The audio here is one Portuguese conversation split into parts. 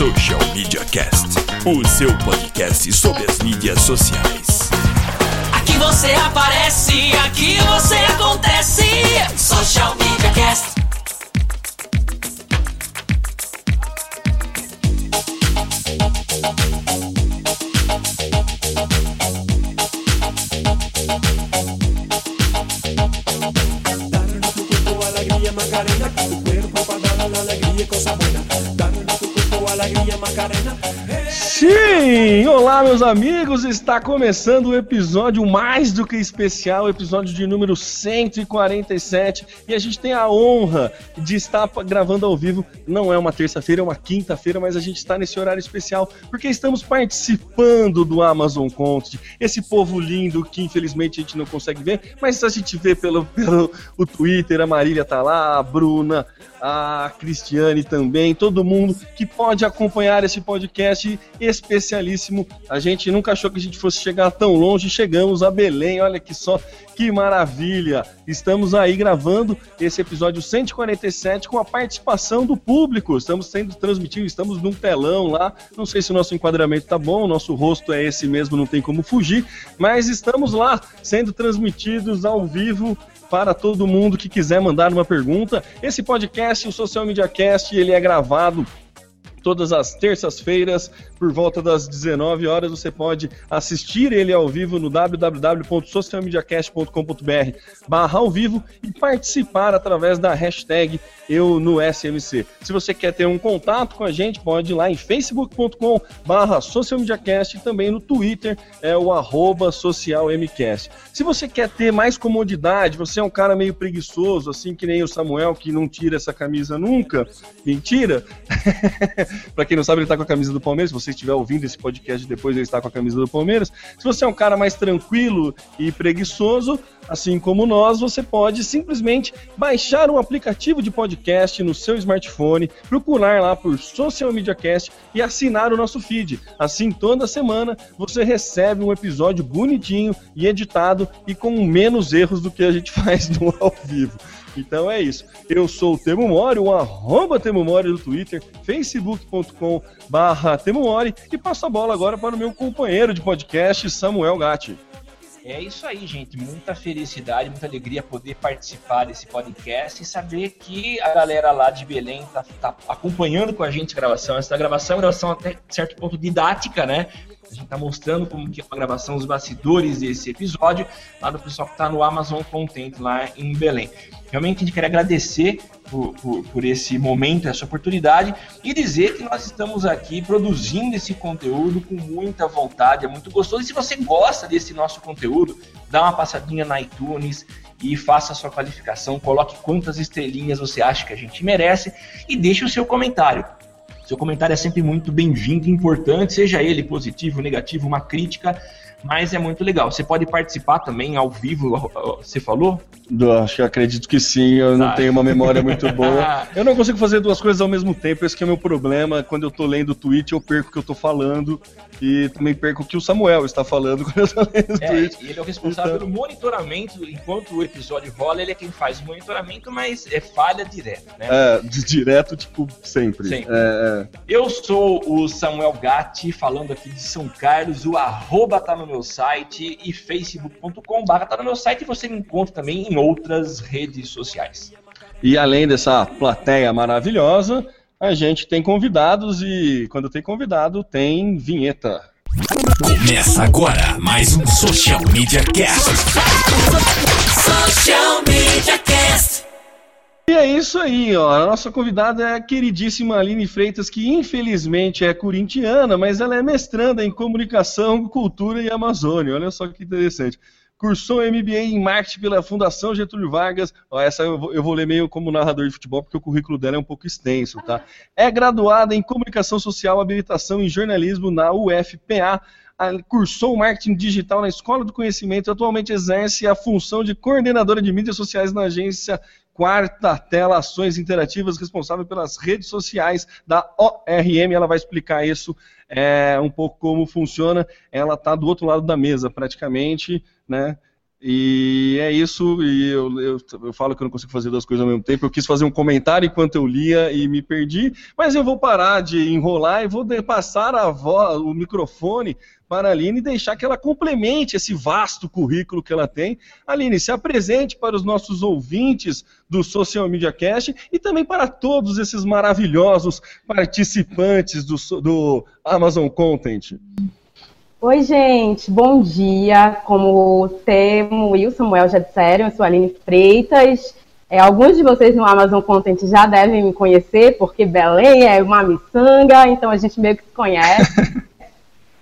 Social Media Cast, o seu podcast sobre as mídias sociais. Aqui você aparece, aqui você acontece. Social Media Cast. Macarena, que tu cuerpo para dar la alegría y cosa buena. Sim! Olá, meus amigos! Está começando o episódio mais do que especial, episódio de número 147. E a gente tem a honra de estar gravando ao vivo. Não é uma terça-feira, é uma quinta-feira, mas a gente está nesse horário especial porque estamos participando do Amazon Content. Esse povo lindo que infelizmente a gente não consegue ver, mas a gente vê pelo, pelo o Twitter. A Marília tá lá, a Bruna, a Cristiane também, todo mundo que pode acompanhar esse podcast especialíssimo. A gente nunca achou que a gente fosse chegar tão longe, chegamos a Belém, olha que só, que maravilha! Estamos aí gravando esse episódio 147 com a participação do público. Estamos sendo transmitido, estamos num telão lá. Não sei se o nosso enquadramento tá bom, o nosso rosto é esse mesmo, não tem como fugir, mas estamos lá sendo transmitidos ao vivo para todo mundo que quiser mandar uma pergunta. Esse podcast, o Social Media Cast, ele é gravado todas as terças-feiras, por volta das 19 horas, você pode assistir ele ao vivo no www.socialmediacast.com.br barra ao vivo e participar através da hashtag eu no SMC. Se você quer ter um contato com a gente, pode ir lá em facebook.com barra socialmediacast e também no Twitter é o arroba socialmcast. Se você quer ter mais comodidade, você é um cara meio preguiçoso, assim que nem o Samuel, que não tira essa camisa nunca, mentira, Pra quem não sabe, ele tá com a camisa do Palmeiras. Se você estiver ouvindo esse podcast depois, ele está com a camisa do Palmeiras. Se você é um cara mais tranquilo e preguiçoso, assim como nós, você pode simplesmente baixar um aplicativo de podcast no seu smartphone, procurar lá por Social Media Cast e assinar o nosso feed. Assim, toda semana você recebe um episódio bonitinho e editado e com menos erros do que a gente faz no ao vivo. Então é isso. Eu sou o Temo Mori, o arroba Temo Mori do Twitter, facebook.com barra Temo Mori e passo a bola agora para o meu companheiro de podcast, Samuel Gatti. É isso aí, gente. Muita felicidade, muita alegria poder participar desse podcast e saber que a galera lá de Belém tá, tá acompanhando com a gente a gravação. Essa gravação é uma gravação até certo ponto didática, né? A gente tá mostrando como que é uma gravação, os bastidores desse episódio, lá do pessoal que tá no Amazon Content lá em Belém. Realmente a gente quer agradecer por, por, por esse momento, essa oportunidade e dizer que nós estamos aqui produzindo esse conteúdo com muita vontade, é muito gostoso. E se você gosta desse nosso conteúdo, dá uma passadinha na iTunes e faça a sua qualificação, coloque quantas estrelinhas você acha que a gente merece e deixe o seu comentário. Seu comentário é sempre muito bem-vindo e importante, seja ele positivo, negativo, uma crítica, mas é muito legal. Você pode participar também ao vivo, você falou? Eu acho que acredito que sim, eu não Tá. tenho uma memória muito boa. Eu não consigo fazer duas coisas ao mesmo tempo, esse que é o meu problema. Quando eu tô lendo o tweet, eu perco o que eu tô falando e também perco o que o Samuel está falando quando eu tô lendo o É, tweet. ele é o responsável Então- pelo monitoramento, enquanto o episódio rola, ele é quem faz o monitoramento, mas é falha direta, né? É, de direto, tipo, sempre. Sempre. É, é. Eu sou o Samuel Gatti, falando aqui de São Carlos, o arroba tá no meu site e facebook.com barra tá no meu site e você me encontra também em outras redes sociais. E além dessa plateia maravilhosa, a gente tem convidados e quando tem convidado, tem vinheta. Começa agora mais um Social Media Cast. Social Media Cast. E é isso aí, ó. A nossa convidada é a queridíssima Aline Freitas, que infelizmente é corintiana, mas ela é mestranda em comunicação, cultura e Amazônia. Olha só que interessante. cursou MBA em marketing pela Fundação Getúlio Vargas. Ó, essa eu vou, eu vou ler meio como narrador de futebol, porque o currículo dela é um pouco extenso, tá? É graduada em comunicação social, habilitação em jornalismo na UFPA. Cursou marketing digital na Escola do Conhecimento. Atualmente exerce a função de coordenadora de mídias sociais na agência Quarta Tela Ações Interativas, responsável pelas redes sociais da ORM. Ela vai explicar isso é, um pouco como funciona. Ela está do outro lado da mesa, praticamente, né? E é isso, e eu, eu, eu, falo que eu não consigo fazer duas coisas ao mesmo tempo. Eu quis fazer um comentário enquanto eu lia e me perdi, mas eu vou parar de enrolar e vou passar a voz, o microfone para a Aline e deixar que ela complemente esse vasto currículo que ela tem. Aline, se apresente para os nossos ouvintes do Social Media Cast e também para todos esses maravilhosos participantes do, do Amazon Content. Oi, gente, bom dia. Como o Temo e o Samuel já disseram, eu sou a Aline Freitas. É, alguns de vocês no Amazon Content já devem me conhecer, porque Belém é uma miçanga, então a gente meio que se conhece.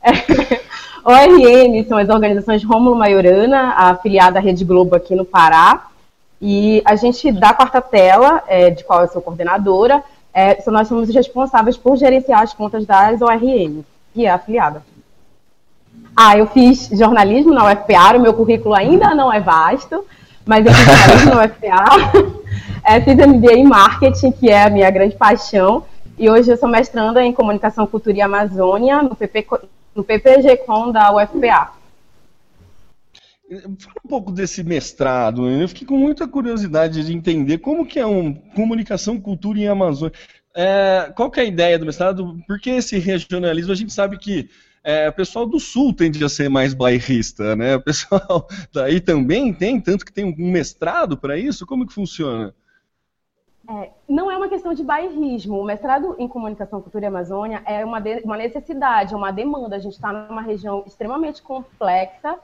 ORM são as organizações Rômulo Maiorana, afiliada à Rede Globo aqui no Pará. E a gente, da quarta tela, é, de qual eu sou coordenadora, é, nós somos os responsáveis por gerenciar as contas das ORM, que é afiliada. Ah, eu fiz jornalismo na UFPA, o meu currículo ainda não é vasto, mas eu fiz jornalismo na UFPA, é, fiz MBA em marketing, que é a minha grande paixão, e hoje eu sou mestranda em comunicação, cultura e Amazônia no, PP, no PPG-Com da UFPA. Fala um pouco desse mestrado, eu fiquei com muita curiosidade de entender como que é um comunicação, cultura e Amazônia. É, qual que é a ideia do mestrado? Porque esse regionalismo, a gente sabe que é, o pessoal do sul tende a ser mais bairrista, né? O pessoal daí também tem, tanto que tem um mestrado para isso? Como que funciona? É, não é uma questão de bairrismo. O mestrado em Comunicação, Cultura e Amazônia é uma, de, uma necessidade, é uma demanda. A gente está numa região extremamente complexa,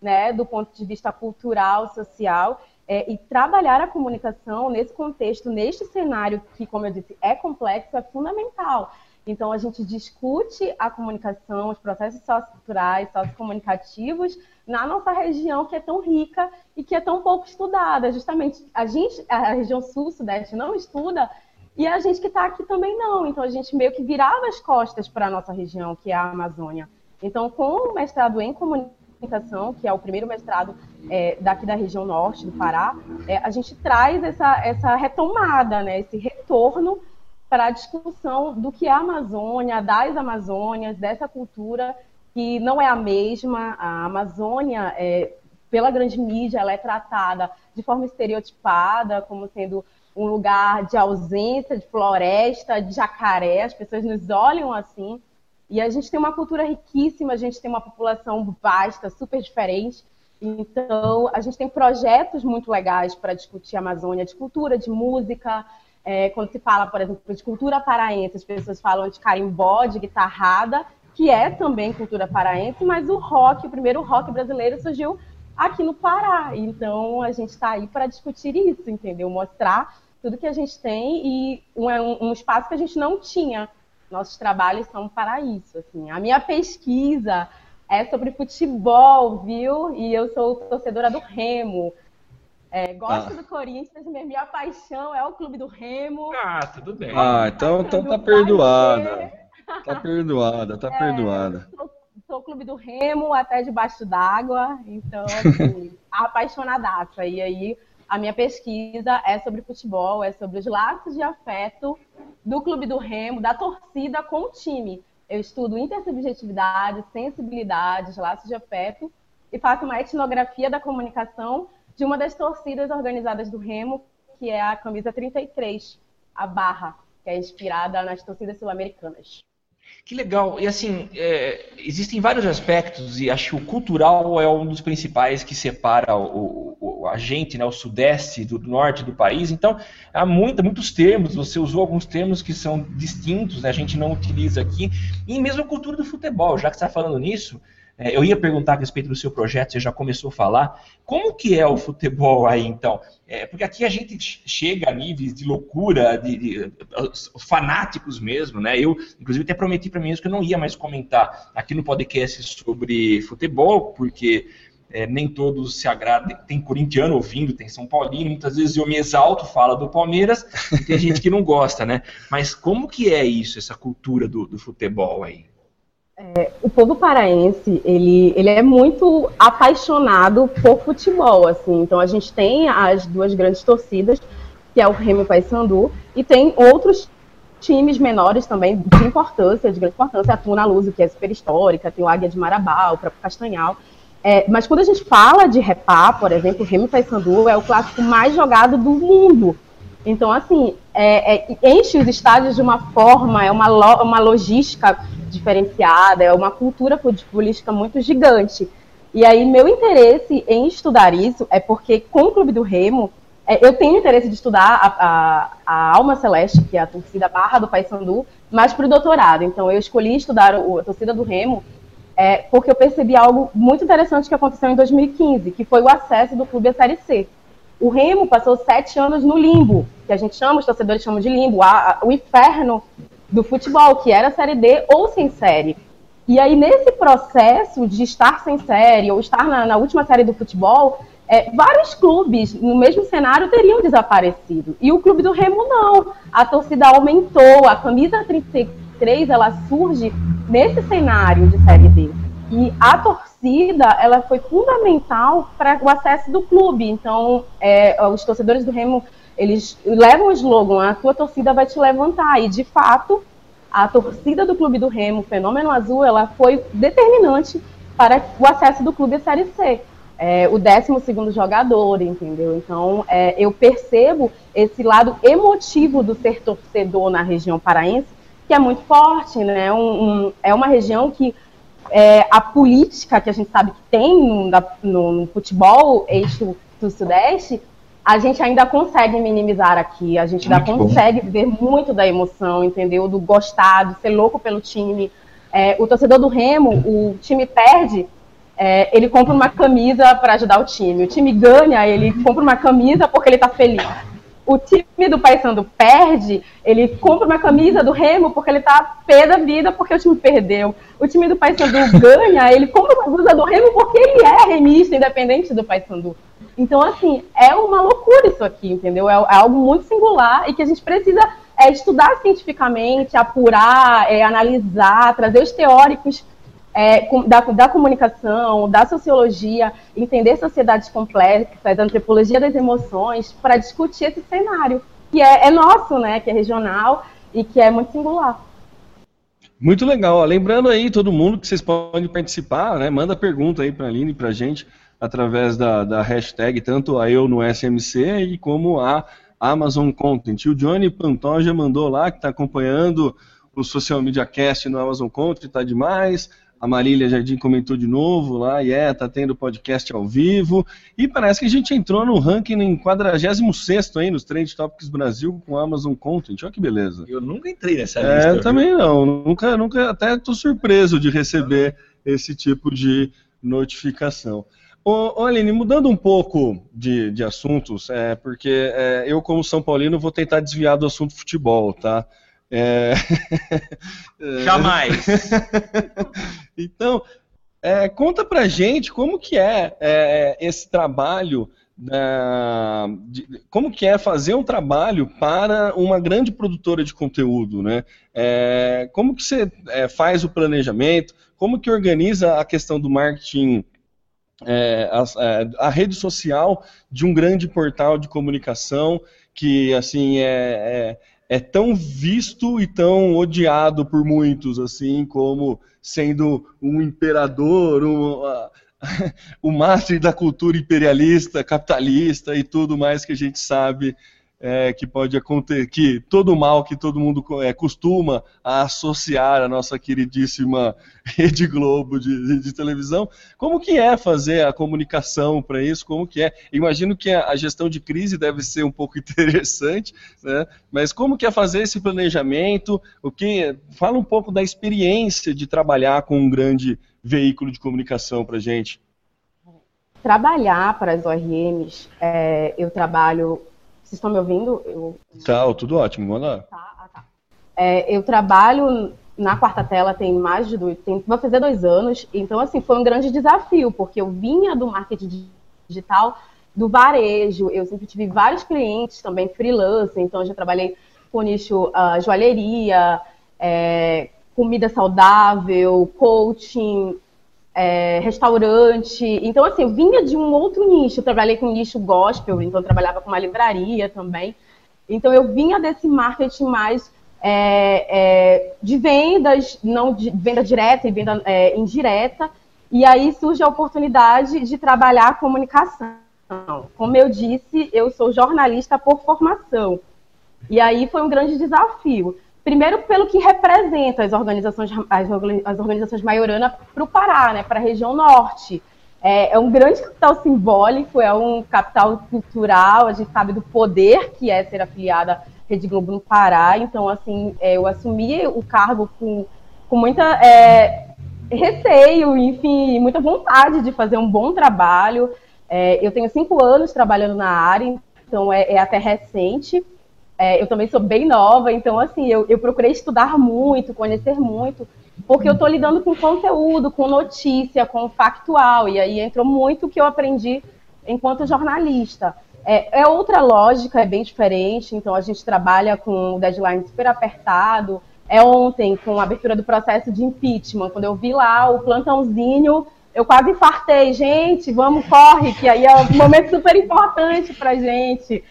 né, do ponto de vista cultural, social, é, e trabalhar a comunicação nesse contexto, neste cenário que, como eu disse, é complexo, é fundamental. Então, a gente discute a comunicação, os processos socioculturais, sociocomunicativos na nossa região que é tão rica e que é tão pouco estudada. Justamente, a gente, a região sul-sudeste não estuda e a gente que está aqui também não. Então, a gente meio que virava as costas para a nossa região, que é a Amazônia. Então, com o mestrado em comunicação, que é o primeiro mestrado é, daqui da região norte do Pará, é, a gente traz essa, essa retomada, né, esse retorno para a discussão do que é a Amazônia, das Amazônias, dessa cultura que não é a mesma. A Amazônia, é, pela grande mídia, ela é tratada de forma estereotipada, como sendo um lugar de ausência de floresta, de jacaré, as pessoas nos olham assim. E a gente tem uma cultura riquíssima, a gente tem uma população vasta, super diferente. Então, a gente tem projetos muito legais para discutir a Amazônia, de cultura, de música, é, quando se fala, por exemplo, de cultura paraense, as pessoas falam de carimbó, de guitarrada, que é também cultura paraense, mas o rock, o primeiro rock brasileiro surgiu aqui no Pará. Então a gente está aí para discutir isso, entendeu? Mostrar tudo que a gente tem e um, um, espaço que a gente não tinha. Nossos trabalhos são para isso. Assim. A minha pesquisa é sobre futebol, viu? E eu sou torcedora do Remo. É, gosto ah. do Corinthians, mas minha paixão é o clube do Remo. Ah, tudo bem. Ah, então, então tá perdoada. Tá perdoada, tá é, perdoada. Sou, sou clube do Remo até debaixo d'água, então, assim, apaixonadaça. E aí, a minha pesquisa é sobre futebol, é sobre os laços de afeto do clube do Remo, da torcida com o time. Eu estudo intersubjetividade, sensibilidades, laços de afeto e faço uma etnografia da comunicação de uma das torcidas organizadas do Remo, que é a camisa 33, a Barra, que é inspirada nas torcidas sul-americanas. Que legal. E assim, é, existem vários aspectos, e acho que o cultural é um dos principais que separa o, o, a gente, né, o sudeste do, norte do país. Então, há muita, muitos termos, você usou alguns termos que são distintos, né, a gente não utiliza aqui. E mesmo a cultura do futebol, já que você está falando nisso, é, eu ia perguntar a respeito do seu projeto, você já começou a falar. Como que é o futebol aí, então? É, porque aqui a gente chega a níveis de loucura, de, de, fanáticos mesmo, né? Eu, inclusive, até prometi para mim mesmo que eu não ia mais comentar aqui no podcast sobre futebol, porque é, nem todos se agradam. Tem corintiano ouvindo, tem São Paulino, muitas vezes eu me exalto, fala do Palmeiras, e tem gente que não gosta, né? Mas como que é isso, essa cultura do, do futebol aí? É, o povo paraense, ele, ele é muito apaixonado por futebol, assim. Então a gente tem as duas grandes torcidas, que é o Remo e o Paysandu, e tem outros times menores também de importância, de grande importância, a Tuna Luz, que é super histórica, tem o Águia de Marabá, o próprio Castanhal. É, mas quando a gente fala de repá, por exemplo, o Remo Paysandu é o clássico mais jogado do mundo. Então, assim, é, é, enche os estádios de uma forma, é uma, lo, uma logística diferenciada, é uma cultura futebolística muito gigante. E aí, meu interesse em estudar isso é porque, com o Clube do Remo, é, eu tenho interesse de estudar a, a, a, Alma Celeste, que é a torcida barra do Paysandu, mas para o doutorado. Então, eu escolhi estudar o, a torcida do Remo é, porque eu percebi algo muito interessante que aconteceu em 2015, que foi o acesso do clube à Série C. O Remo passou sete anos no limbo, que a gente chama, os torcedores chamam de limbo, a, a, o inferno do futebol, que era Série D ou sem série. E aí, nesse processo de estar sem série ou estar na, na última série do futebol, é, vários clubes no mesmo cenário teriam desaparecido. E o clube do Remo não. A torcida aumentou, a camisa 33 ela surge nesse cenário de Série D. E a torcida, ela foi fundamental para o acesso do clube. Então, é, os torcedores do Remo, eles levam o slogan, a tua torcida vai te levantar. E, de fato, a torcida do clube do Remo, Fenômeno Azul, ela foi determinante para o acesso do clube à Série C. É, o 12 jogador, entendeu? Então, é, eu percebo esse lado emotivo do ser torcedor na região paraense, que é muito forte, né? Um, um, é uma região que é, a política que a gente sabe que tem no, no, no, futebol, eixo do Sudeste, a gente ainda consegue minimizar aqui, a gente ainda muito consegue bom. ver muito da emoção, entendeu? Do gostar, do ser louco pelo time. É, o torcedor do Remo, o time perde, é, ele compra uma camisa para ajudar o time. O time ganha, ele compra uma camisa porque ele está feliz o time do Paysandu perde, ele compra uma camisa do Remo porque ele tá pé da vida porque o time perdeu. O time do Paysandu ganha, ele compra uma blusa do Remo porque ele é remista, independente do Paysandu. Então, assim, é uma loucura isso aqui, entendeu? É, é algo muito singular e que a gente precisa é, estudar cientificamente, apurar, é, analisar, trazer os teóricos é, da, da, comunicação, da sociologia, entender sociedades complexas, antropologia das emoções, para discutir esse cenário, que é, é, nosso, né, que é regional e que é muito singular. Muito legal. Lembrando aí, todo mundo, que vocês podem participar, né, manda pergunta aí para a Aline e para a gente, através da, da hashtag, tanto a eu no SMC e como a Amazon Content. O Johnny Pantoja mandou lá, que está acompanhando o Social Media Cast no Amazon Content, está demais. A Marília Jardim comentou de novo lá, e é, tá tendo podcast ao vivo. E parece que a gente entrou no ranking em 46 aí nos Trend Topics Brasil com Amazon Content. Olha que beleza. Eu nunca entrei nessa é, lista. É, também não. Nunca, nunca, até tô surpreso de receber esse tipo de notificação. Ô, ô Aline, mudando um pouco de, de assuntos, é, porque é, eu, como São Paulino, vou tentar desviar do assunto futebol, tá? É... Jamais. então, é, conta pra gente como que é, é esse trabalho, de, como que é fazer um trabalho para uma grande produtora de conteúdo, né? É, como que você é, faz o planejamento, como que organiza a questão do marketing é, a, é, a, rede social de um grande portal de comunicação que assim é, é, tão visto e tão odiado por muitos, assim, como sendo um imperador, um, uh, o mártir da cultura imperialista, capitalista e tudo mais que a gente sabe é, que pode acontecer, que todo mal que todo mundo é, costuma associar a nossa queridíssima Rede Globo de, de, televisão. Como que é fazer a comunicação para isso? Como que é? Imagino que a, a, gestão de crise deve ser um pouco interessante, né? mas como que é fazer esse planejamento? O que fala um pouco da experiência de trabalhar com um grande veículo de comunicação para gente. Trabalhar para as ORMs, é, eu trabalho vocês estão me ouvindo? Eu... Tá, tudo ótimo, manda lá. Tá, ah, tá. É, eu trabalho na quarta tela tem mais de dois, tem, vai fazer dois anos. Então, assim, foi um grande desafio, porque eu vinha do marketing digital, do varejo, eu sempre tive vários clientes também freelancer, então eu já trabalhei com nicho uh, joalheria, é, comida saudável, coaching, é, restaurante. Então, assim, eu vinha de um outro nicho. Eu trabalhei com nicho gospel, então trabalhava com uma livraria também. Então, eu vinha desse marketing mais é, é, de vendas, não de venda direta e venda é, indireta. E aí surge a oportunidade de trabalhar a comunicação. Como eu disse, eu sou jornalista por formação. E aí foi um grande desafio. Primeiro, pelo que representa as organizações, as, as organizações Maiorana para o Pará, né, para a região norte. É, é, um grande capital simbólico, é um capital cultural, a gente sabe do poder que é ser afiliada à Rede Globo no Pará. Então, assim, é, eu assumi o cargo com, com muita é, receio, enfim, muita vontade de fazer um bom trabalho. É, eu tenho cinco anos trabalhando na área, então é, é até recente. É, eu também sou bem nova, então assim, eu, eu procurei estudar muito, conhecer muito, porque eu estou lidando com conteúdo, com notícia, com factual, e aí entrou muito o que eu aprendi enquanto jornalista. É, é, outra lógica, é bem diferente, então a gente trabalha com o deadline super apertado. É ontem, com a abertura do processo de impeachment, quando eu vi lá o plantãozinho, eu quase infartei, gente, vamos, corre, que aí é um momento super importante para gente.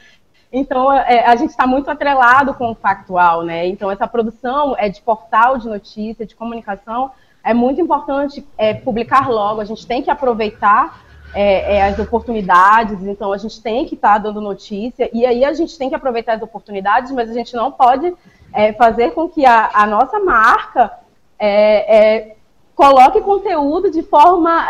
Então, é, a gente está muito atrelado com o factual, né? Então, essa produção é de portal de notícia, de comunicação, é muito importante é, publicar logo. A gente tem que aproveitar é, é as oportunidades, então a gente tem que estar tá dando notícia, e aí a gente tem que aproveitar as oportunidades, mas a gente não pode é, fazer com que a, a nossa marca é, coloque conteúdo de forma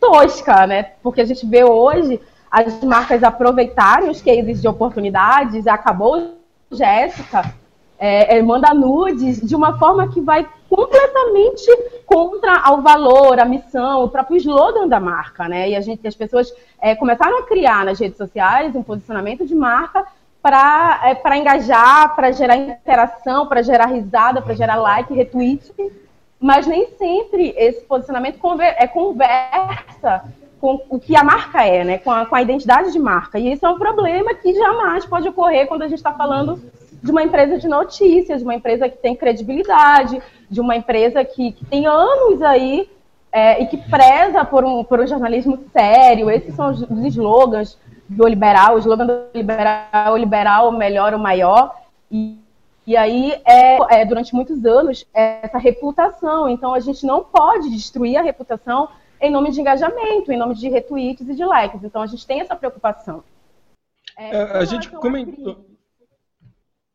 tosca, né? Porque a gente vê hoje as marcas aproveitarem os cases de oportunidades, acabou Jéssica, é, é, manda nudes de uma forma que vai completamente contra ao valor, a missão, o próprio slogan da marca, né? E a gente, as pessoas é, começaram a criar nas redes sociais um posicionamento de marca para é, engajar, para gerar interação, para gerar risada, para gerar like, retweet, mas nem sempre esse posicionamento conver é conversa com o que a marca é, né? Com a, com a identidade de marca. E isso é um problema que jamais pode ocorrer quando a gente está falando de uma empresa de notícias, de uma empresa que tem credibilidade, de uma empresa que, que tem anos aí é, e que preza por um, por um jornalismo sério. Esses são os, slogans do liberal, o slogan do liberal, o liberal, o melhor, o maior. E, e aí, é, é, durante muitos anos, é essa reputação. Então, a gente não pode destruir a reputação em nome de engajamento, em nome de retweets e de likes. Então a gente tem essa preocupação. É, é a gente comentou.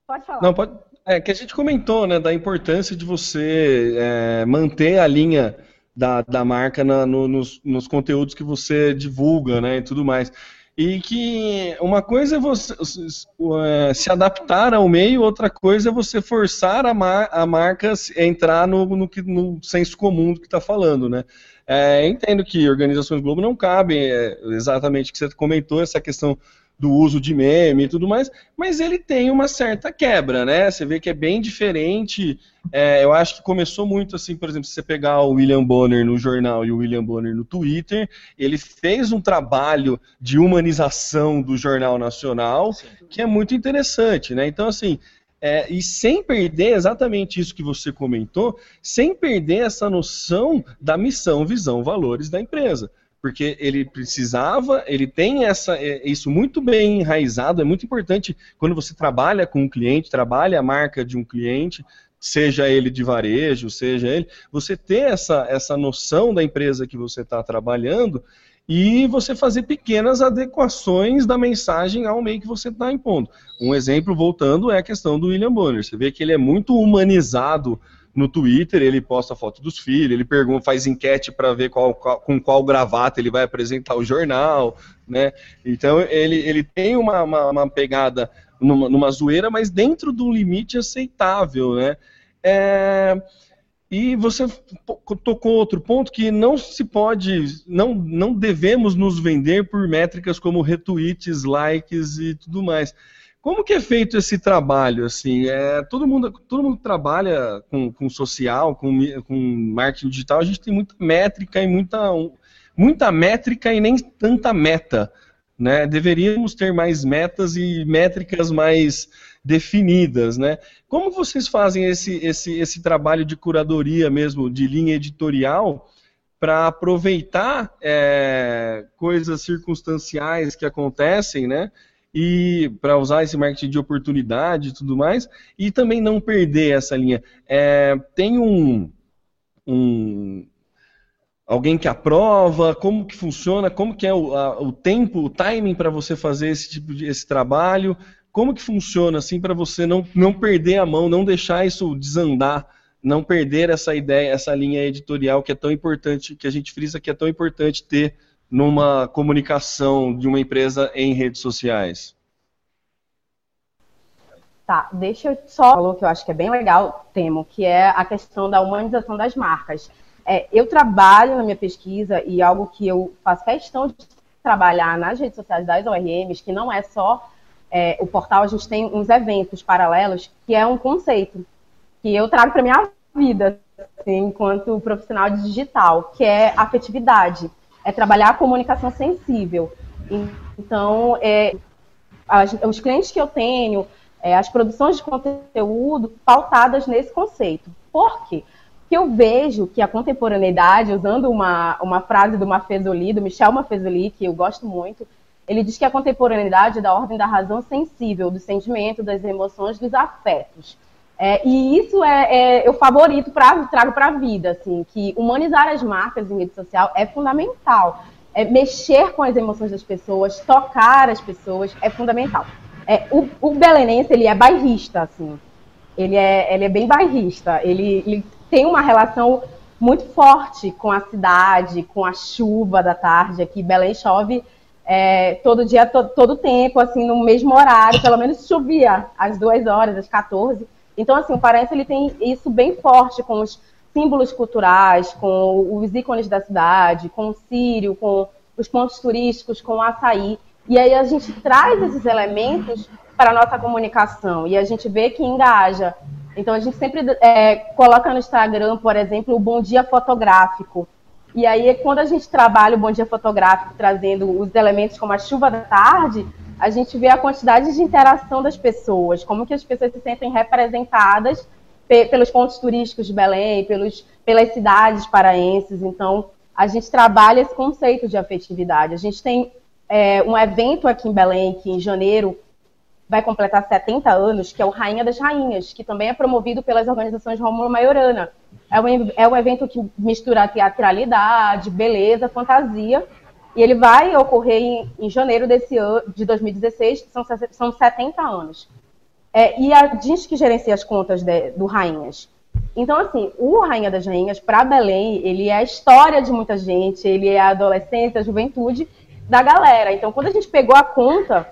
Pode falar. Não, pode. É que a gente comentou, né, da importância de você é, manter a linha da, da marca na, no, nos, nos conteúdos que você divulga, né, e tudo mais. E que uma coisa é você é, se adaptar ao meio, outra coisa é você forçar a, mar, a marca a entrar no, no, no senso comum do que está falando, né? É, entendo que organizações Globo não cabem é, exatamente o que você comentou, essa questão do uso de meme e tudo mais, mas ele tem uma certa quebra, né? Você vê que é bem diferente. É, eu acho que começou muito assim, por exemplo, se você pegar o William Bonner no jornal e o William Bonner no Twitter, ele fez um trabalho de humanização do jornal nacional que é muito interessante, né? Então, assim, é, e sem perder exatamente isso que você comentou, sem perder essa noção da missão, visão, valores da empresa. Porque ele precisava, ele tem essa, é, isso muito bem enraizado, é muito importante quando você trabalha com um cliente, trabalha a marca de um cliente, seja ele de varejo, seja ele, você ter essa, essa noção da empresa que você está trabalhando e você fazer pequenas adequações da mensagem ao meio que você está impondo. Um exemplo, voltando, é a questão do William Bonner. Você vê que ele é muito humanizado no Twitter, ele posta foto dos filhos, ele pergunta, faz enquete para ver qual, qual, com qual gravata ele vai apresentar o jornal, né? Então ele, ele tem uma, uma, uma pegada numa, numa zoeira, mas dentro do limite aceitável, né? É... E você tocou outro ponto que não se pode, não, não devemos nos vender por métricas como retweets, likes e tudo mais. Como que é feito esse trabalho? Assim, é, todo mundo, todo mundo trabalha com, com social, com, com marketing digital. A gente tem muita métrica e muita, muita métrica e nem tanta meta. Né? Deveríamos ter mais metas e métricas mais definidas, né? Como vocês fazem esse, esse, esse trabalho de curadoria mesmo, de linha editorial, para aproveitar é, coisas circunstanciais que acontecem, né? E para usar esse marketing de oportunidade e tudo mais, e também não perder essa linha. É, tem um, um alguém que aprova, como que funciona, como que é o, a, o tempo, o timing para você fazer esse tipo de esse trabalho, como que funciona assim para você não, não perder a mão, não deixar isso desandar, não perder essa ideia, essa linha editorial que é tão importante, que a gente frisa que é tão importante ter numa comunicação de uma empresa em redes sociais? Tá, deixa eu só falar que eu acho que é bem legal, Temo, que é a questão da humanização das marcas. É, eu trabalho na minha pesquisa e algo que eu faço questão de trabalhar nas redes sociais das ORMs, que não é só é, o portal, a gente tem uns eventos paralelos, que é um conceito que eu trago para minha vida, assim, enquanto profissional de digital, que é afetividade, é trabalhar a comunicação sensível. Então, é, as, os clientes que eu tenho, é, as produções de conteúdo pautadas nesse conceito. Por quê? que eu vejo que a contemporaneidade, usando uma, uma frase do Maffesoli, do Michel Maffesoli, que eu gosto muito, ele diz que a contemporaneidade é da ordem da razão sensível, do sentimento, das emoções, dos afetos. É, e isso é, é eu favorito para trago para a vida, assim, que humanizar as marcas em rede social é fundamental. É, mexer com as emoções das pessoas, tocar as pessoas é fundamental. É, o, o belenense ele é bairrista, assim. Ele é, ele é bem bairrista. Ele, ele tem uma relação muito forte com a cidade, com a chuva da tarde. Aqui Belém chove é, todo dia, todo, todo tempo, assim, no mesmo horário, pelo menos chovia às duas horas, às 14. Então, assim, o Paraense ele tem isso bem forte com os símbolos culturais, com os ícones da cidade, com o sírio, com os pontos turísticos, com o açaí. E aí a gente traz esses elementos para a nossa comunicação e a gente vê que engaja então a gente sempre é, coloca no Instagram, por exemplo, o bom dia fotográfico. E aí, quando a gente trabalha o bom dia fotográfico, trazendo os elementos como a chuva da tarde, a gente vê a quantidade de interação das pessoas, como que as pessoas se sentem representadas pe pelos pontos turísticos de Belém, pelos, pelas cidades paraenses. Então, a gente trabalha esse conceito de afetividade. A gente tem é, um evento aqui em Belém, que em janeiro vai completar 70 anos, que é o Rainha das Rainhas, que também é promovido pelas organizações Romulo Maiorana. É um, é um evento que mistura teatralidade, beleza, fantasia, e ele vai ocorrer em, em janeiro desse ano, de 2016, que são, são 70 anos. É, e a gente que gerencia as contas de, do Rainhas. Então, assim, o Rainha das Rainhas, para Belém, ele é a história de muita gente, ele é a adolescência, a juventude da galera. Então, quando a gente pegou a conta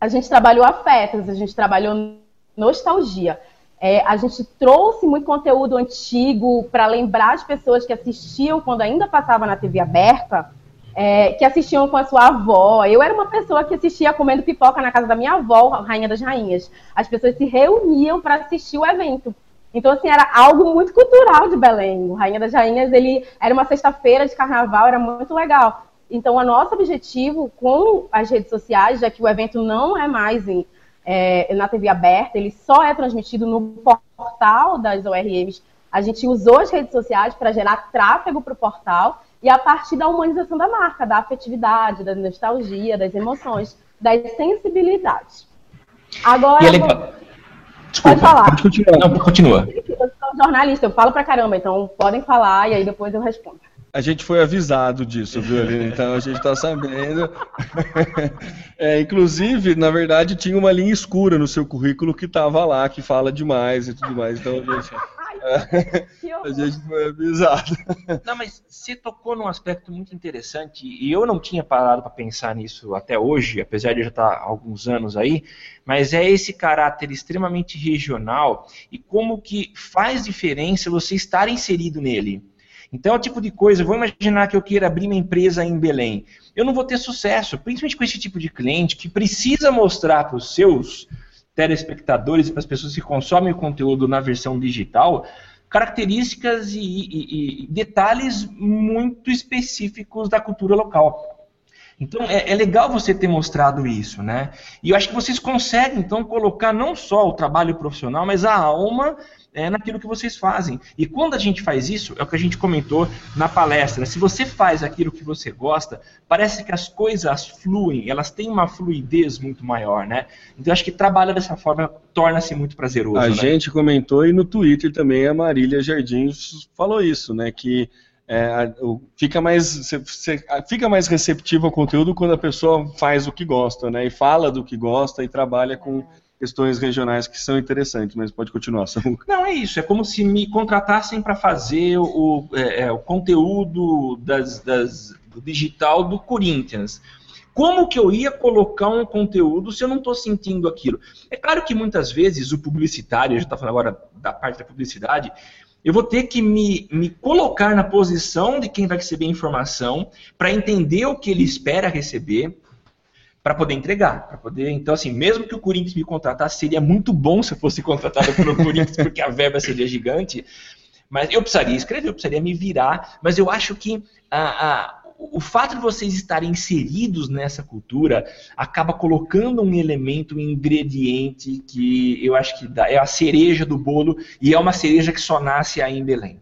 a gente trabalhou afetos, a gente trabalhou nostalgia. É, a gente trouxe muito conteúdo antigo para lembrar as pessoas que assistiam quando ainda passava na TV aberta, é, que assistiam com a sua avó. Eu era uma pessoa que assistia comendo pipoca na casa da minha avó, Rainha das Rainhas. As pessoas se reuniam para assistir o evento. Então, assim, era algo muito cultural de Belém. O Rainha das Rainhas, ele era uma sexta-feira de carnaval, era muito legal. Então, o nosso objetivo com as redes sociais, já que o evento não é mais em, é, na TV aberta, ele só é transmitido no portal das ORMs. A gente usou as redes sociais para gerar tráfego para o portal e a partir da humanização da marca, da afetividade, da nostalgia, das emoções, das sensibilidades. Agora. Ele... Desculpa, pode falar. Pode continuar. Não, continua. Eu sou jornalista, eu falo para caramba, então podem falar e aí depois eu respondo. A gente foi avisado disso, viu, Aline? Então a gente está sabendo. É, inclusive, na verdade, tinha uma linha escura no seu currículo que estava lá, que fala demais e tudo mais. Então a gente, a gente foi avisado. Não, mas você tocou num aspecto muito interessante e eu não tinha parado para pensar nisso até hoje, apesar de já estar há alguns anos aí, mas é esse caráter extremamente regional e como que faz diferença você estar inserido nele. Então é o tipo de coisa, vou imaginar que eu queira abrir uma empresa em Belém. Eu não vou ter sucesso, principalmente com esse tipo de cliente que precisa mostrar para os seus telespectadores e para as pessoas que consomem o conteúdo na versão digital características e, e, e detalhes muito específicos da cultura local. Então é, é, legal você ter mostrado isso, né? E eu acho que vocês conseguem então colocar não só o trabalho profissional, mas a alma é, naquilo que vocês fazem. E quando a gente faz isso, é o que a gente comentou na palestra. Se você faz aquilo que você gosta, parece que as coisas fluem, elas têm uma fluidez muito maior, né? Então acho que trabalhar dessa forma torna-se muito prazeroso. A né? gente comentou e no Twitter também a Marília Jardim falou isso, né? Que é, fica mais fica mais receptivo ao conteúdo quando a pessoa faz o que gosta, né? E fala do que gosta e trabalha com questões regionais que são interessantes, mas pode continuar, Samuca. Não, é isso. É como se me contratassem para fazer o, é, é, o conteúdo das, das, do digital do Corinthians. Como que eu ia colocar um conteúdo se eu não estou sentindo aquilo? É claro que muitas vezes o publicitário, a gente está falando agora da parte da publicidade, eu vou ter que me, me colocar na posição de quem vai receber a informação para entender o que ele espera receber, para poder entregar, para poder, então assim, mesmo que o Corinthians me contratasse, seria muito bom se eu fosse contratado pelo Corinthians, porque a verba seria gigante, mas eu precisaria escrever, eu precisaria me virar, mas eu acho que a, a, o fato de vocês estarem inseridos nessa cultura acaba colocando um elemento, um ingrediente que eu acho que dá, é a cereja do bolo e é uma cereja que só nasce aí em Belém.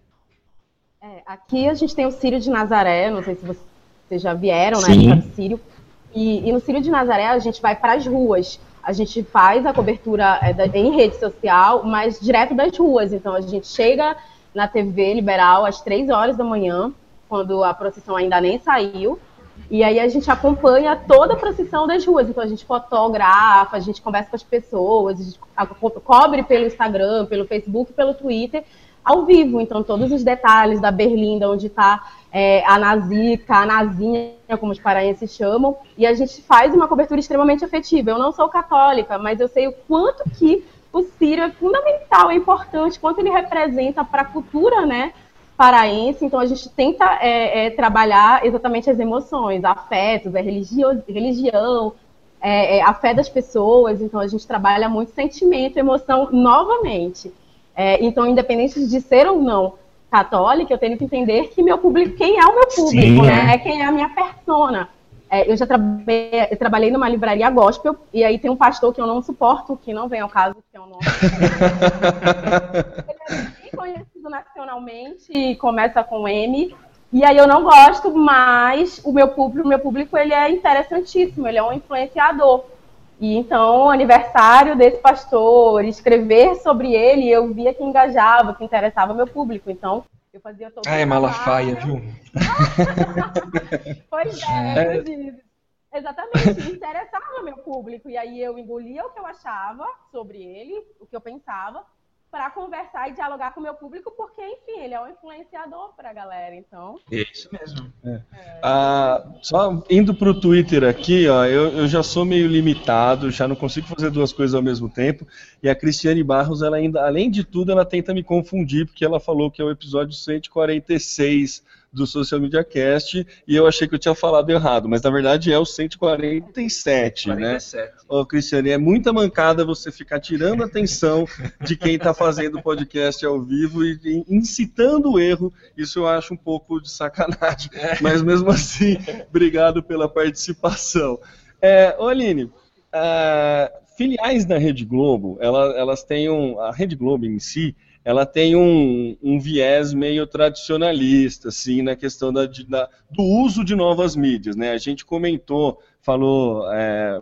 É, aqui a gente tem o Círio de Nazaré, não sei se vocês já vieram, né? Sim. Círio. E, e no Círio de Nazaré a gente vai para as ruas. A gente faz a cobertura é, da, em rede social, mas direto das ruas. Então a gente chega na TV liberal às três horas da manhã, quando a procissão ainda nem saiu. E aí a gente acompanha toda a procissão das ruas. Então a gente fotografa, a gente conversa com as pessoas, a gente cobre pelo Instagram, pelo Facebook, pelo Twitter, ao vivo. Então todos os detalhes da Berlinda, onde está é, a Nazica, a Nazinha, como os paraenses chamam, e a gente faz uma cobertura extremamente afetiva. Eu não sou católica, mas eu sei o quanto que o Círio é fundamental, é importante, quanto ele representa para a cultura, né, paraense. Então a gente tenta é, é, trabalhar exatamente as emoções, afetos, a religião, religião é, é, a fé das pessoas. Então a gente trabalha muito sentimento, emoção novamente. É, então, independente de ser ou não católica, eu tenho que entender que meu público, quem é o meu público, Sim, né? É. Quem é a minha persona. É, eu já trabalhei, eu trabalhei numa livraria gospel, e aí tem um pastor que eu não suporto, que não vem ao caso, que é o nome. Ele é bem conhecido nacionalmente, começa com M, e aí eu não gosto, mas o meu público, o meu público ele é interessantíssimo, ele é um influenciador. E então, o aniversário desse pastor, escrever sobre ele, eu via que engajava, que interessava meu público. Então, eu fazia todo Ah, é Malafaia, viu? pois é, é. Exatamente, interessava meu público. E aí eu engolia o que eu achava sobre ele, o que eu pensava, para conversar e dialogar com o meu público, porque, enfim, ele é um influenciador para a galera, então... É isso mesmo. É. É. Ah, só indo para o Twitter aqui, ó, eu, eu já sou meio limitado, já não consigo fazer duas coisas ao mesmo tempo, e a Cristiane Barros, ela ainda, além de tudo, ela tenta me confundir, porque ela falou que é o episódio 146 do Social Media Cast e eu achei que eu tinha falado errado, mas na verdade é o 147, 47. né? Ô, Cristiane, é muita mancada você ficar tirando a atenção de quem está fazendo o podcast ao vivo e, incitando o erro. Isso eu acho um pouco de sacanagem, é. mas mesmo assim, obrigado pela participação. É, ô Aline, uh, filiais da Rede Globo, ela, elas têm um, a Rede Globo em si, ela tem um, um, viés meio tradicionalista, assim, na questão da, da, do uso de novas mídias, né? A gente comentou, falou é,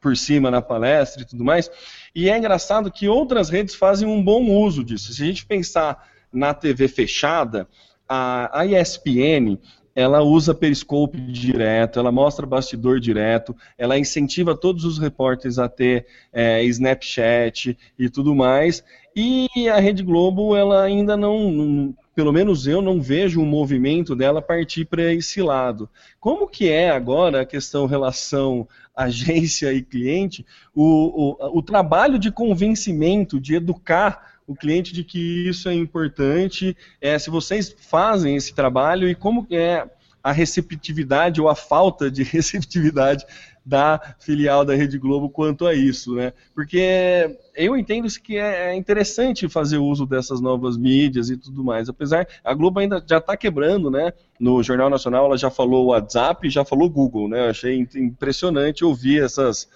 por cima na palestra e tudo mais, e é engraçado que outras redes fazem um bom uso disso. Se a gente pensar na TV fechada, a, a ESPN, ela usa Periscope direto, ela mostra bastidor direto, ela incentiva todos os repórteres a ter é, Snapchat e tudo mais, e a Rede Globo, ela ainda não, não, pelo menos eu não vejo o movimento dela partir para esse lado. Como que é agora a questão relação agência e cliente, o, o, o trabalho de convencimento, de educar o cliente de que isso é importante, é, se vocês fazem esse trabalho e como é a receptividade ou a falta de receptividade da filial da Rede Globo quanto a isso, né? Porque eu entendo que é interessante fazer uso dessas novas mídias e tudo mais, apesar a Globo ainda já está quebrando, né? No Jornal Nacional ela já falou WhatsApp, já falou Google, né? Eu achei impressionante ouvir essas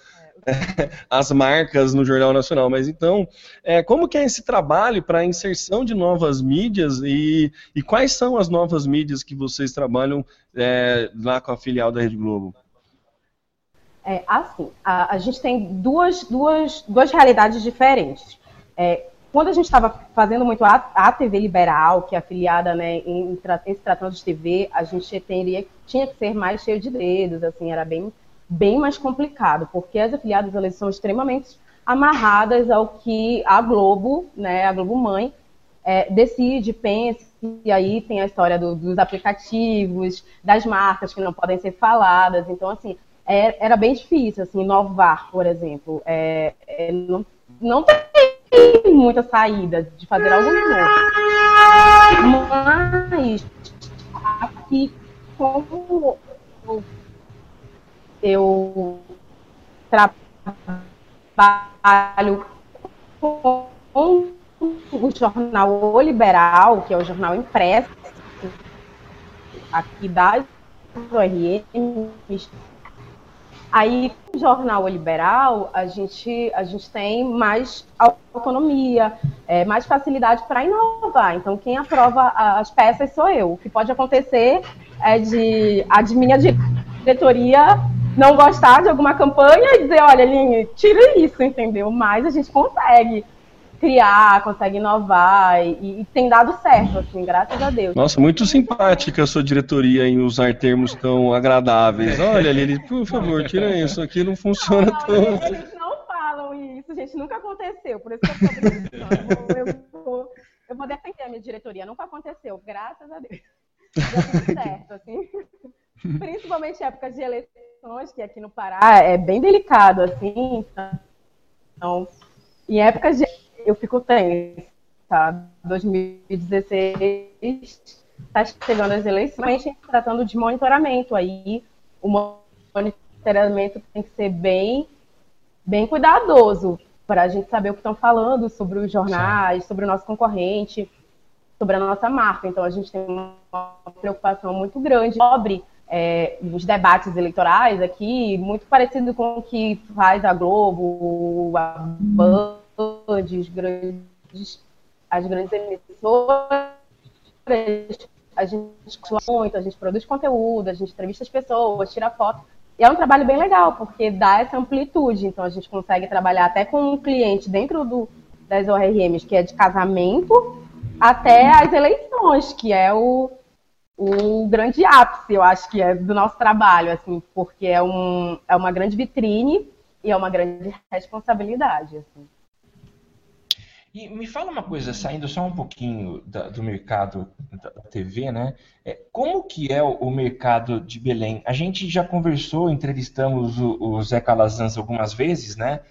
as marcas no Jornal Nacional. Mas então, é, como que é esse trabalho para a inserção de novas mídias e, e, quais são as novas mídias que vocês trabalham é, lá com a filial da Rede Globo? É, assim, a, a gente tem duas, duas, duas realidades diferentes. É, quando a gente estava fazendo muito a, a, TV liberal, que é afiliada né, em, em, se tratando de TV, a gente teria, tinha que ser mais cheio de dedos, assim, era bem, bem mais complicado, porque as afiliadas elas são extremamente amarradas ao que a Globo, né, a Globo Mãe, é, decide, pensa, e aí tem a história do, dos aplicativos, das marcas que não podem ser faladas, então, assim, é, era bem difícil, assim, inovar, por exemplo. É, é, não, não tem muita saída de fazer algo novo. Mas aqui, como eu trabalho com o jornal O Liberal, que é o jornal impresso aqui das ORMs, Aí, no jornal liberal, a gente, a gente tem mais autonomia, é, mais facilidade para inovar. Então, quem aprova as peças sou eu. O que pode acontecer é de a de minha diretoria não gostar de alguma campanha e dizer, olha, Aline, tira isso, entendeu? Mas a gente consegue criar, consegue inovar e, e, tem dado certo, assim, graças a Deus. Nossa, muito simpática a sua diretoria em usar termos tão agradáveis. Olha, Lili, por favor, tira isso, aqui não funciona não, tão... Eles não falam isso, gente, nunca aconteceu, por isso que eu estou eu, vou, eu vou defender a minha diretoria, nunca aconteceu, graças a Deus. Deu tudo certo, assim. Principalmente em épocas de eleições, que aqui no Pará é bem delicado, assim, então, em épocas de eu fico tensa. Tá? 2016 está chegando as eleições, tratando de monitoramento aí. O monitoramento tem que ser bem, bem cuidadoso para a gente saber o que estão falando sobre os jornais, sobre o nosso concorrente, sobre a nossa marca. Então a gente tem uma preocupação muito grande sobre é, os debates eleitorais aqui, muito parecido com o que faz a Globo, a Band os grandes, as grandes emissoras, a gente muito, a gente produz conteúdo, a gente entrevista as pessoas, tira foto. E é um trabalho bem legal, porque dá essa amplitude. Então a gente consegue trabalhar até com um cliente dentro do, das ORMs, que é de casamento, até as eleições, que é o, o grande ápice, eu acho que é do nosso trabalho, assim, porque é, um, é uma grande vitrine e é uma grande responsabilidade. Assim. E me fala uma coisa, saindo só um pouquinho da, do mercado da TV, né? É, como que é o, o, mercado de Belém? A gente já conversou, entrevistamos o, o Zé Calazans algumas vezes, né?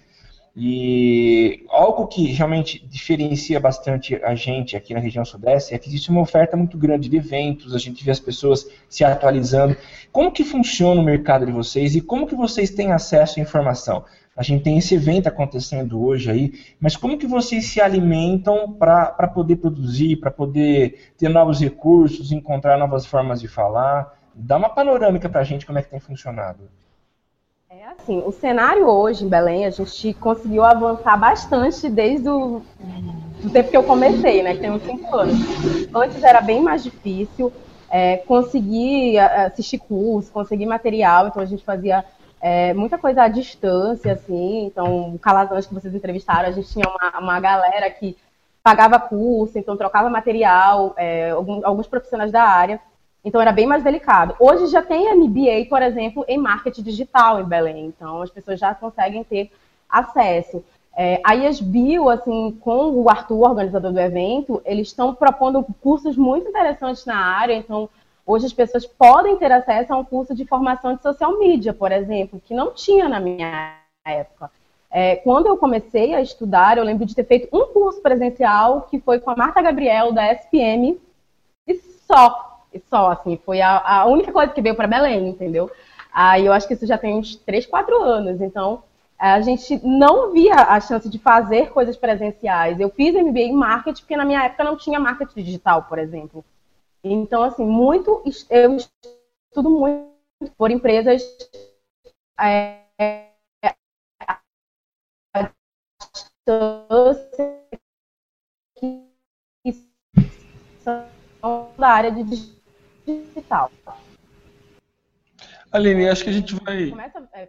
E algo que realmente diferencia bastante a gente aqui na região sudeste é que existe uma oferta muito grande de eventos, a gente vê as pessoas se atualizando. Como que funciona o mercado de vocês e como que vocês têm acesso à informação? A gente tem esse evento acontecendo hoje aí, mas como que vocês se alimentam para poder produzir, para poder ter novos recursos, encontrar novas formas de falar? Dá uma panorâmica para a gente como é que tem funcionado. É assim, o cenário hoje em Belém, a gente conseguiu avançar bastante desde o do tempo que eu comecei, né, que tem uns cinco anos. Antes era bem mais difícil, é, conseguir assistir curso, conseguir material, então a gente fazia é, muita coisa à distância, assim. Então, o Calazans que vocês entrevistaram, a gente tinha uma, uma galera que pagava curso, então trocava material, é, alguns, alguns profissionais da área. Então era bem mais delicado. Hoje já tem MBA, por exemplo, em marketing digital em Belém. Então as pessoas já conseguem ter acesso. É, a ISBio, assim, com o Arthur, organizador do evento, eles estão propondo cursos muito interessantes na área. Então Hoje as pessoas podem ter acesso a um curso de formação de social media, por exemplo, que não tinha na minha época. É, quando eu comecei a estudar, eu lembro de ter feito um curso presencial que foi com a Marta Gabriel, da SPM, e só, só, assim, foi a, a única coisa que veio para Belém, entendeu? Aí eu acho que isso já tem uns 3, 4 anos, então a gente não via a chance de fazer coisas presenciais. Eu fiz MBA em marketing, porque na minha época não tinha marketing digital, por exemplo. Então, assim, muito, eu estudo muito por empresas é, que são da área de digital. Aline, acho que a gente vai. Começa, é,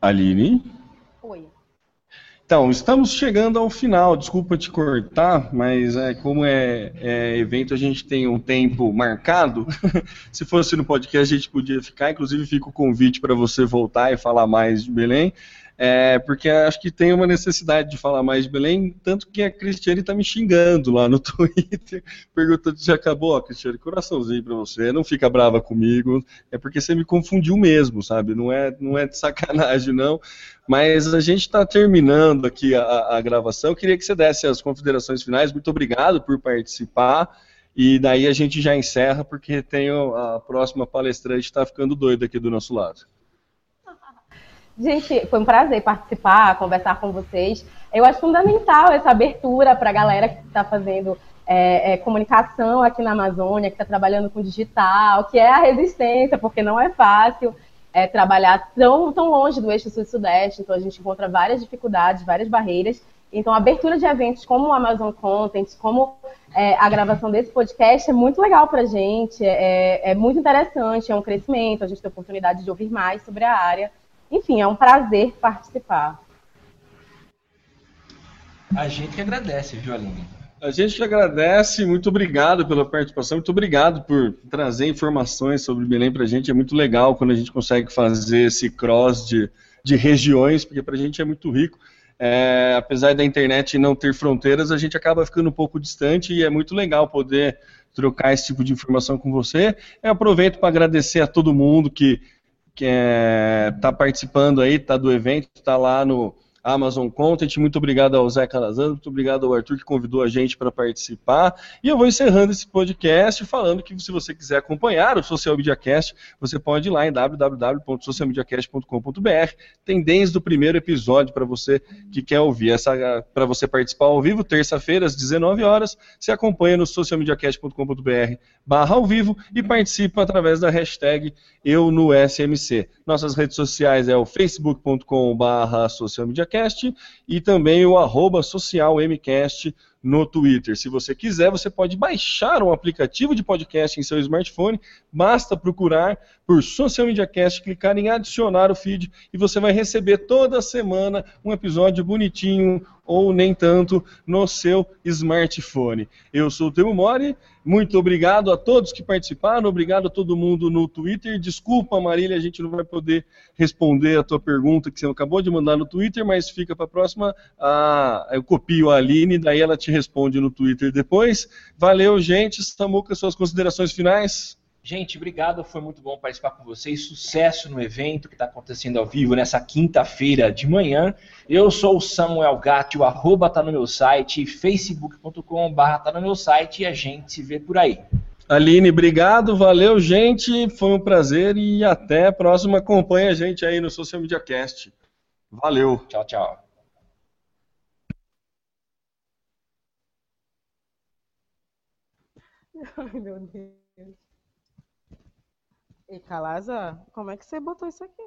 Aline? Oi. Então, estamos chegando ao final. Desculpa te cortar, mas é, como é, é, evento, a gente tem um tempo marcado. Se fosse no podcast, a gente podia ficar. Inclusive, fica o convite para você voltar e falar mais de Belém. É, porque acho que tem uma necessidade de falar mais de Belém, tanto que a Cristiane está me xingando lá no Twitter, perguntando se acabou, ó, Cristiane, coraçãozinho para você, não fica brava comigo, é porque você me confundiu mesmo, sabe? Não é, não é de sacanagem, não. Mas a gente está terminando aqui a, a gravação. Queria que você desse as considerações finais. Muito obrigado por participar. E daí a gente já encerra, porque tem a próxima palestrante está ficando doida aqui do nosso lado. Gente, foi um prazer participar, conversar com vocês. Eu acho fundamental essa abertura para a galera que está fazendo é, é, comunicação aqui na Amazônia, que está trabalhando com digital, que é a resistência, porque não é fácil é, trabalhar tão, tão longe do eixo sul-sudeste, então a gente encontra várias dificuldades, várias barreiras. Então, a abertura de eventos como o Amazon Content, como é, a gravação desse podcast é muito legal para a gente, é, é muito interessante, é um crescimento, a gente tem a oportunidade de ouvir mais sobre a área. Enfim, é um prazer participar. A gente que agradece, viu, Aline? A gente que agradece, muito obrigado pela participação, muito obrigado por trazer informações sobre Belém para a gente. É muito legal quando a gente consegue fazer esse cross de, de regiões, porque para a gente é muito rico. É, apesar da internet não ter fronteiras, a gente acaba ficando um pouco distante e é muito legal poder trocar esse tipo de informação com você. Eu aproveito para agradecer a todo mundo que que está é, participando aí, está do evento, está lá no Amazon Content. Muito obrigado ao Zé Calazans, muito obrigado ao Arthur que convidou a gente para participar. E eu vou encerrando esse podcast falando que se você quiser acompanhar o Social Media Cast, você pode ir lá em www.socialmediacast.com.br. Tem desde o primeiro episódio para você que quer ouvir para você participar ao vivo, terça-feira às 19 horas. Se acompanha no socialmediacast.com.br barra ao vivo e participa através da hashtag eu no SMC. Nossas redes sociais é o facebook.com barra socialmediacast e também o arroba socialmcast no Twitter. Se você quiser, você pode baixar um aplicativo de podcast em seu smartphone. Basta procurar por Social Media Cast, clicar em adicionar o feed e você vai receber toda semana um episódio bonitinho ou nem tanto no seu smartphone. Eu sou o Temo Mori, muito obrigado a todos que participaram, obrigado a todo mundo no Twitter. Desculpa, Marília, a gente não vai poder responder a tua pergunta que você acabou de mandar no Twitter, mas fica para a próxima. Ah, eu copio a Aline, daí ela te responde no Twitter depois. Valeu, gente. Samuca, suas considerações finais? Gente, obrigado, foi muito bom participar com vocês. Sucesso no evento que está acontecendo ao vivo nessa quinta-feira de manhã. Eu sou o Samuel Gatti, o arroba tá no meu site, facebook.com.br tá no meu site e a gente se vê por aí. Aline, obrigado, valeu, gente. Foi um prazer e até a próxima. Acompanhe a gente aí no Social Media Cast. Valeu. Tchau, tchau. Ai, meu Deus. E Calaza, como é que você botou isso aqui?